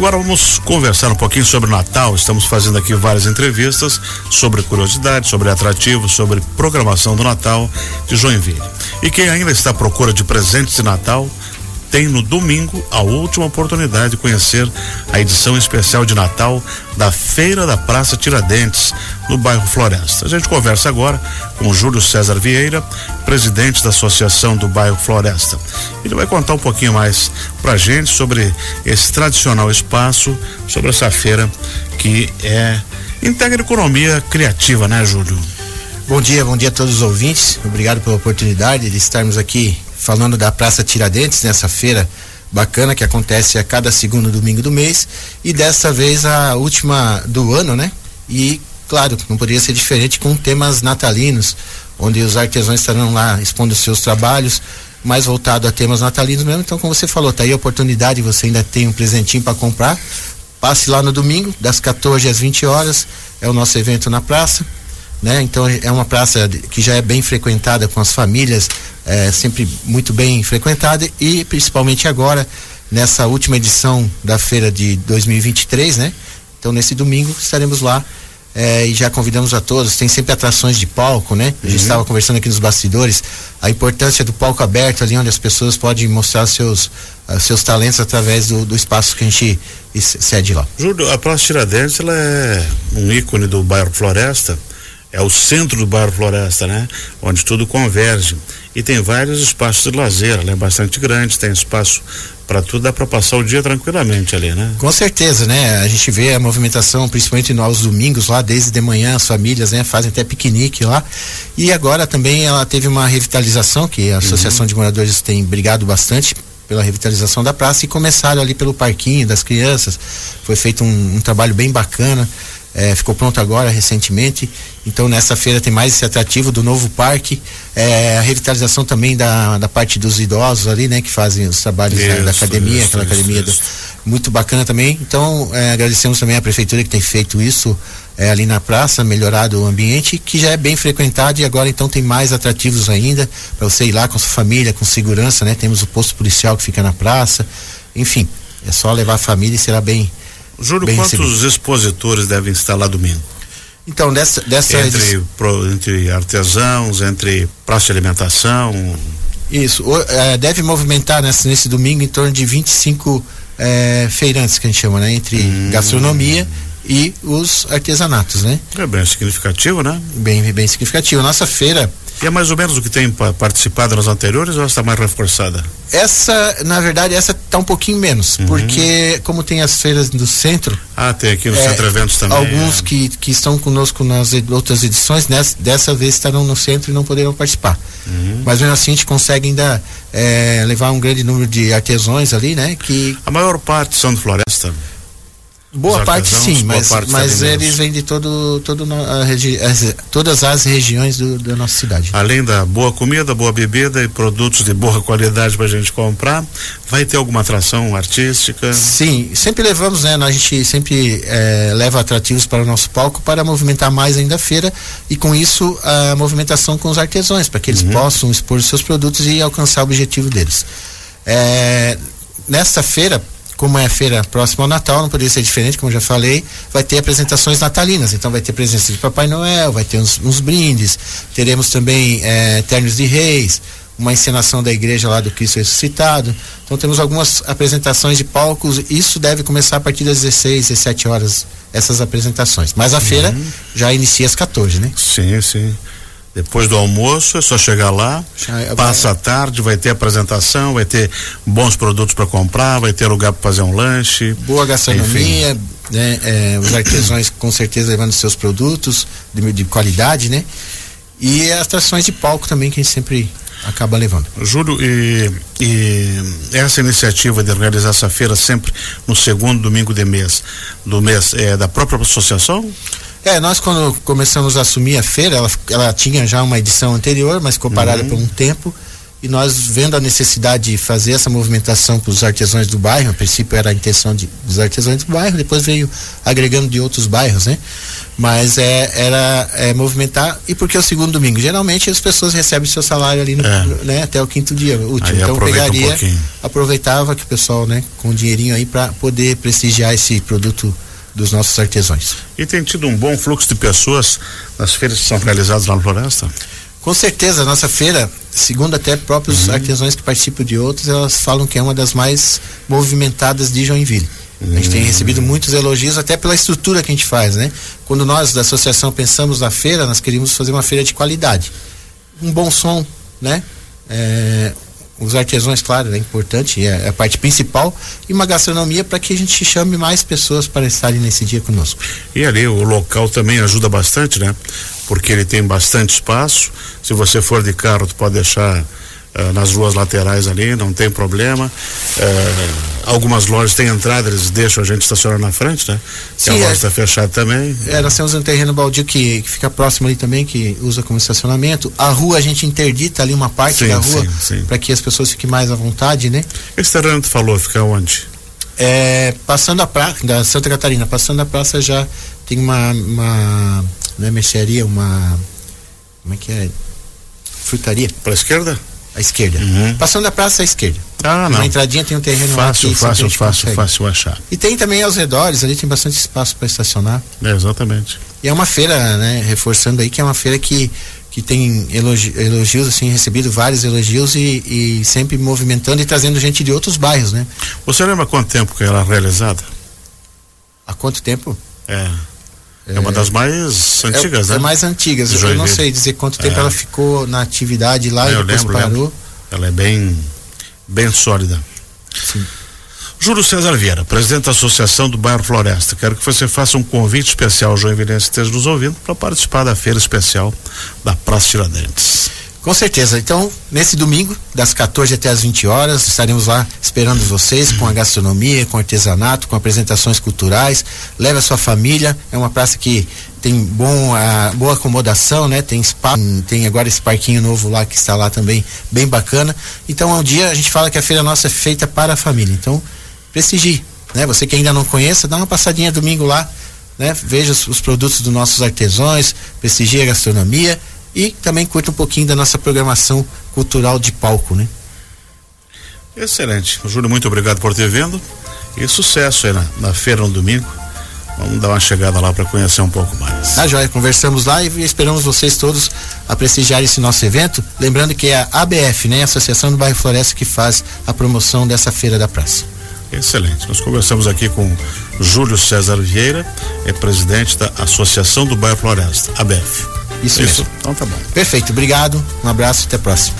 Agora vamos conversar um pouquinho sobre o Natal. Estamos fazendo aqui várias entrevistas sobre curiosidades, sobre atrativos, sobre programação do Natal de Joinville. E quem ainda está à procura de presentes de Natal, tem no domingo a última oportunidade de conhecer a edição especial de Natal da Feira da Praça Tiradentes, no bairro Floresta. A gente conversa agora com Júlio César Vieira, presidente da Associação do Bairro Floresta. Ele vai contar um pouquinho mais pra gente sobre esse tradicional espaço, sobre essa feira que é integra economia criativa, né, Júlio? Bom dia, bom dia a todos os ouvintes. Obrigado pela oportunidade de estarmos aqui falando da Praça Tiradentes nessa feira bacana que acontece a cada segundo domingo do mês e dessa vez a última do ano, né? E claro, não poderia ser diferente com temas natalinos, onde os artesãos estarão lá expondo seus trabalhos, mais voltado a temas natalinos mesmo. Então, como você falou, tá aí a oportunidade, você ainda tem um presentinho para comprar. Passe lá no domingo, das 14 às 20 horas, é o nosso evento na praça né? Então é uma praça que já é bem frequentada com as famílias, é, sempre muito bem frequentada e principalmente agora nessa última edição da feira de 2023, né? Então nesse domingo estaremos lá é, e já convidamos a todos. Tem sempre atrações de palco, né? A gente uhum. estava conversando aqui nos bastidores a importância do palco aberto ali onde as pessoas podem mostrar seus uh, seus talentos através do, do, espaço que a gente cede lá. Júlio, a Praça Tiradentes ela é um ícone do bairro Floresta é o centro do bairro Floresta, né? Onde tudo converge. E tem vários espaços de lazer, ela é bastante grande, tem espaço para tudo, dá para passar o dia tranquilamente ali, né? Com certeza, né? A gente vê a movimentação, principalmente aos domingos lá, desde de manhã, as famílias, né? Fazem até piquenique lá. E agora também ela teve uma revitalização, que a Associação uhum. de Moradores tem brigado bastante pela revitalização da praça e começaram ali pelo parquinho das crianças. Foi feito um, um trabalho bem bacana é, ficou pronto agora recentemente. Então nessa feira tem mais esse atrativo do novo parque, é, a revitalização também da, da parte dos idosos ali, né, que fazem os trabalhos isso, da, da, academia, isso, aquela isso, academia do, muito bacana também. Então é, agradecemos também a prefeitura que tem feito isso é, ali na praça, melhorado o ambiente, que já é bem frequentado e agora então tem mais atrativos ainda para você ir lá com sua família, com segurança, né? Temos o posto policial que fica na praça, enfim, é só levar a família e será bem Júlio, Bem quantos recebido. expositores devem estar lá domingo? Então, dessa, dessa entre, pro, entre artesãos, entre praça de alimentação. Isso, o, é, deve movimentar nesse, nesse domingo em torno de 25 é, feirantes que a gente chama, né? Entre hum. gastronomia e os artesanatos, né? É bem significativo, né? Bem, bem significativo. Nossa feira e é mais ou menos o que tem participado nas anteriores ou está mais reforçada? Essa, na verdade, essa está um pouquinho menos, uhum. porque como tem as feiras do centro. Ah, tem aqui no é, Centro Eventos também. Alguns é. que, que estão conosco nas outras edições, nessa, dessa vez estarão no centro e não poderão participar. Uhum. Mas mesmo assim a gente consegue ainda é, levar um grande número de artesãos ali, né? Que... A maior parte são de floresta? Boa parte sim, mas, parte mas eles vêm de todo, todo as, todas as regiões do, da nossa cidade. Além da boa comida, boa bebida e produtos de boa qualidade para a gente comprar, vai ter alguma atração artística? Sim, sempre levamos, né? A gente sempre é, leva atrativos para o nosso palco para movimentar mais ainda a feira e com isso a movimentação com os artesãos, para que eles uhum. possam expor os seus produtos e alcançar o objetivo deles. É, nesta feira como é a feira próxima ao Natal, não poderia ser diferente, como já falei, vai ter apresentações natalinas, então vai ter presença de Papai Noel, vai ter uns, uns brindes, teremos também é, ternos de reis, uma encenação da igreja lá do Cristo ressuscitado. Então temos algumas apresentações de palcos, isso deve começar a partir das 16, 17 horas, essas apresentações. Mas a uhum. feira já inicia às 14, né? Sim, sim. Depois do almoço é só chegar lá, passa a tarde, vai ter apresentação, vai ter bons produtos para comprar, vai ter lugar para fazer um lanche. Boa gastronomia, né? É, os artesãos com certeza levando seus produtos de, de, qualidade, né? E atrações de palco também que a gente sempre acaba levando. Júlio, e, e essa iniciativa de realizar essa feira sempre no segundo domingo de mês, do mês, é da própria associação? É, nós quando começamos a assumir a feira, ela, ela tinha já uma edição anterior, mas ficou parada uhum. por um tempo. e nós vendo a necessidade de fazer essa movimentação para os artesãos do bairro, a princípio era a intenção de, dos artesãos do bairro, depois veio agregando de outros bairros, né? Mas é, era é, movimentar, e porque é o segundo domingo? Geralmente as pessoas recebem seu salário ali no, é. né, até o quinto dia último. Aí então pegaria, um aproveitava que o pessoal, né, com dinheirinho aí para poder prestigiar esse produto dos nossos artesãos. E tem tido um bom fluxo de pessoas nas feiras que são realizadas lá na floresta? Com certeza, a nossa feira, segundo até próprios uhum. artesãos que participam de outros, elas falam que é uma das mais movimentadas de Joinville. Uhum. A gente tem uhum. recebido muitos elogios até pela estrutura que a gente faz, né? Quando nós da associação pensamos na feira, nós queríamos fazer uma feira de qualidade. Um bom som, né? É, os artesãos, claro, é importante, é, é a parte principal, e uma gastronomia para que a gente chame mais pessoas para estarem nesse dia conosco. E ali o local também ajuda bastante, né? Porque ele tem bastante espaço. Se você for de carro, tu pode deixar Uh, nas ruas laterais ali, não tem problema. Uh, algumas lojas têm entrada, eles deixam a gente estacionar na frente, né? Sim, a loja está é, fechada também. É, nós temos um terreno baldio que, que, fica próximo ali também, que usa como estacionamento. A rua a gente interdita ali uma parte sim, da rua para que as pessoas fiquem mais à vontade, né? Esse terreno tu falou, fica onde? É, passando a praça, da Santa Catarina, passando a praça já tem uma, uma não é mercearia, uma como é que é? Frutaria. Para a esquerda? À esquerda. Uhum. Passando a praça à esquerda. Ah, não. Na entradinha tem um terreno fácil, aqui, fácil, fácil, consegue. fácil achar. E tem também aos redores, ali tem bastante espaço para estacionar. É, exatamente. E é uma feira, né, reforçando aí que é uma feira que que tem elogi, elogios assim recebido vários elogios e, e, sempre movimentando e trazendo gente de outros bairros, né? Você lembra quanto tempo que ela é realizada? Há quanto tempo? É. É uma das mais antigas, é, né? É mais antigas. Eu não sei dizer quanto tempo é. ela ficou na atividade lá é, e depois lembro, parou. Lembro. Ela é bem, bem sólida. Sim. Júlio César Vieira, presidente da Associação do Bairro Floresta. Quero que você faça um convite especial Joinvilense que esteja nos ouvindo para participar da feira especial da Praça Tiradentes. Com certeza. Então, nesse domingo, das 14 até as 20 horas, estaremos lá esperando vocês com a gastronomia, com artesanato, com apresentações culturais. Leve a sua família. É uma praça que tem bom, a, boa acomodação, né? Tem spa, tem agora esse parquinho novo lá que está lá também, bem bacana. Então, um dia a gente fala que a feira nossa é feita para a família. Então, prestigie, né? Você que ainda não conheça, dá uma passadinha domingo lá, né? Veja os, os produtos dos nossos artesãos, prestigie a gastronomia e também curta um pouquinho da nossa programação cultural de palco, né? Excelente. Júlio, muito obrigado por ter vindo e sucesso aí na, na feira no domingo. Vamos dar uma chegada lá para conhecer um pouco mais. Tá, Joia, conversamos lá e esperamos vocês todos a prestigiar esse nosso evento. Lembrando que é a ABF, né? A Associação do Bairro Floresta, que faz a promoção dessa feira da praça. Excelente. Nós conversamos aqui com Júlio César Vieira, é presidente da Associação do Bairro Floresta, ABF. Isso, Isso. mesmo. Então tá bom. Perfeito, obrigado, um abraço, até a próxima.